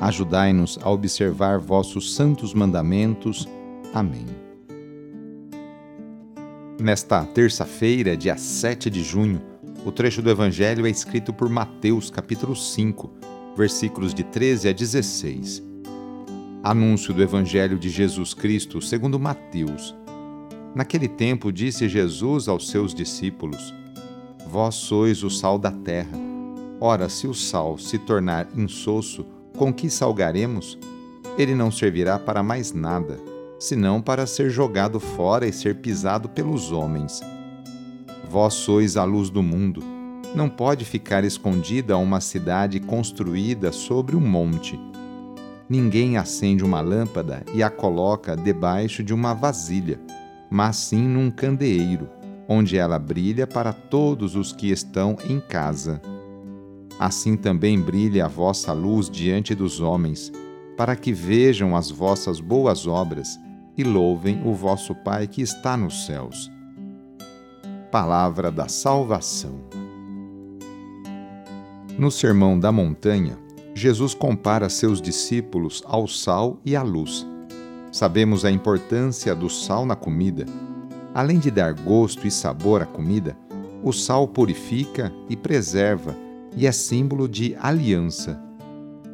Ajudai-nos a observar vossos santos mandamentos. Amém. Nesta terça-feira, dia 7 de junho, o trecho do Evangelho é escrito por Mateus, capítulo 5, versículos de 13 a 16. Anúncio do Evangelho de Jesus Cristo segundo Mateus. Naquele tempo disse Jesus aos seus discípulos: Vós sois o sal da terra. Ora, se o sal se tornar insosso, com que salgaremos? Ele não servirá para mais nada senão para ser jogado fora e ser pisado pelos homens. Vós sois a luz do mundo. Não pode ficar escondida uma cidade construída sobre um monte. Ninguém acende uma lâmpada e a coloca debaixo de uma vasilha, mas sim num candeeiro, onde ela brilha para todos os que estão em casa. Assim também brilha a vossa luz diante dos homens, para que vejam as vossas boas obras e louvem o vosso Pai que está nos céus. Palavra da Salvação. No Sermão da Montanha, Jesus compara seus discípulos ao sal e à luz. Sabemos a importância do sal na comida. Além de dar gosto e sabor à comida, o sal purifica e preserva e é símbolo de aliança.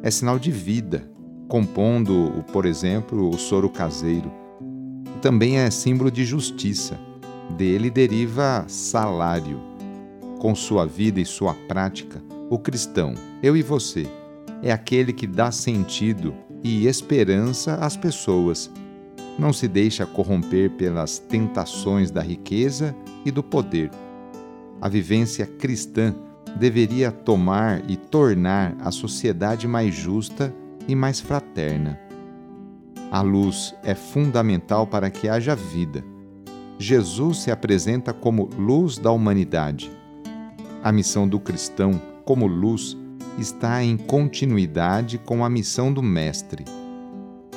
É sinal de vida, compondo, por exemplo, o soro caseiro também é símbolo de justiça. Dele deriva salário. Com sua vida e sua prática, o cristão, eu e você, é aquele que dá sentido e esperança às pessoas. Não se deixa corromper pelas tentações da riqueza e do poder. A vivência cristã deveria tomar e tornar a sociedade mais justa e mais fraterna. A luz é fundamental para que haja vida. Jesus se apresenta como luz da humanidade. A missão do cristão, como luz, está em continuidade com a missão do Mestre.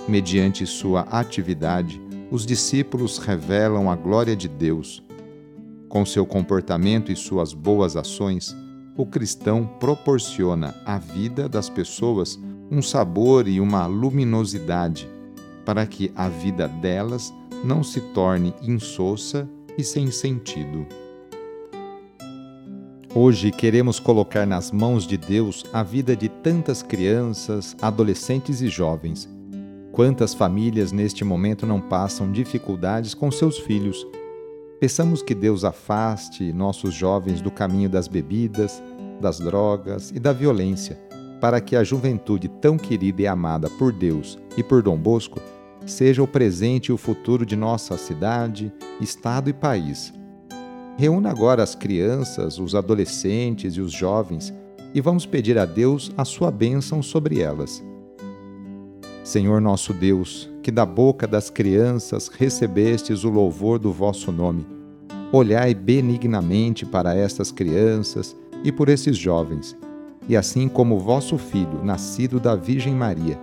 Mediante sua atividade, os discípulos revelam a glória de Deus. Com seu comportamento e suas boas ações, o cristão proporciona à vida das pessoas um sabor e uma luminosidade para que a vida delas não se torne insossa e sem sentido. Hoje queremos colocar nas mãos de Deus a vida de tantas crianças, adolescentes e jovens. Quantas famílias neste momento não passam dificuldades com seus filhos? Peçamos que Deus afaste nossos jovens do caminho das bebidas, das drogas e da violência, para que a juventude tão querida e amada por Deus e por Dom Bosco seja o presente e o futuro de nossa cidade, estado e país. Reúna agora as crianças, os adolescentes e os jovens e vamos pedir a Deus a sua bênção sobre elas. Senhor nosso Deus, que da boca das crianças recebestes o louvor do vosso nome, olhai benignamente para estas crianças e por esses jovens, e assim como vosso Filho, nascido da Virgem Maria,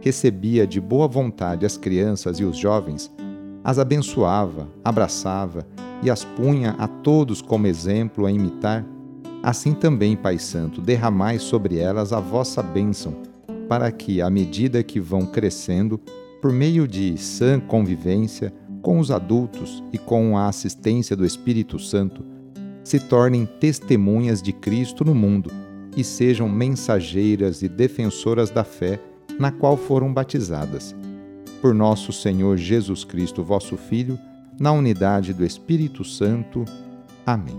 recebia de boa vontade as crianças e os jovens, as abençoava, abraçava e as punha a todos como exemplo a imitar, assim também, Pai Santo, derramai sobre elas a vossa bênção, para que, à medida que vão crescendo, por meio de sã convivência com os adultos e com a assistência do Espírito Santo, se tornem testemunhas de Cristo no mundo e sejam mensageiras e defensoras da fé na qual foram batizadas. por nosso Senhor Jesus Cristo, vosso Filho, na unidade do Espírito Santo. Amém.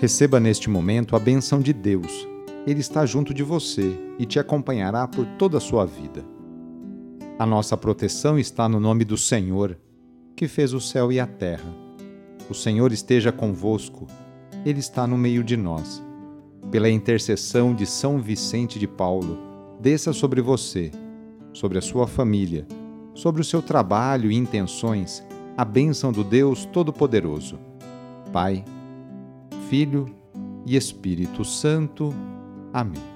Receba neste momento a benção de Deus. Ele está junto de você e te acompanhará por toda a sua vida. A nossa proteção está no nome do Senhor, que fez o céu e a terra. O Senhor esteja convosco, Ele está no meio de nós. Pela intercessão de São Vicente de Paulo, desça sobre você sobre a sua família, sobre o seu trabalho e intenções, a bênção do Deus Todo-Poderoso. Pai, Filho e Espírito Santo. Amém.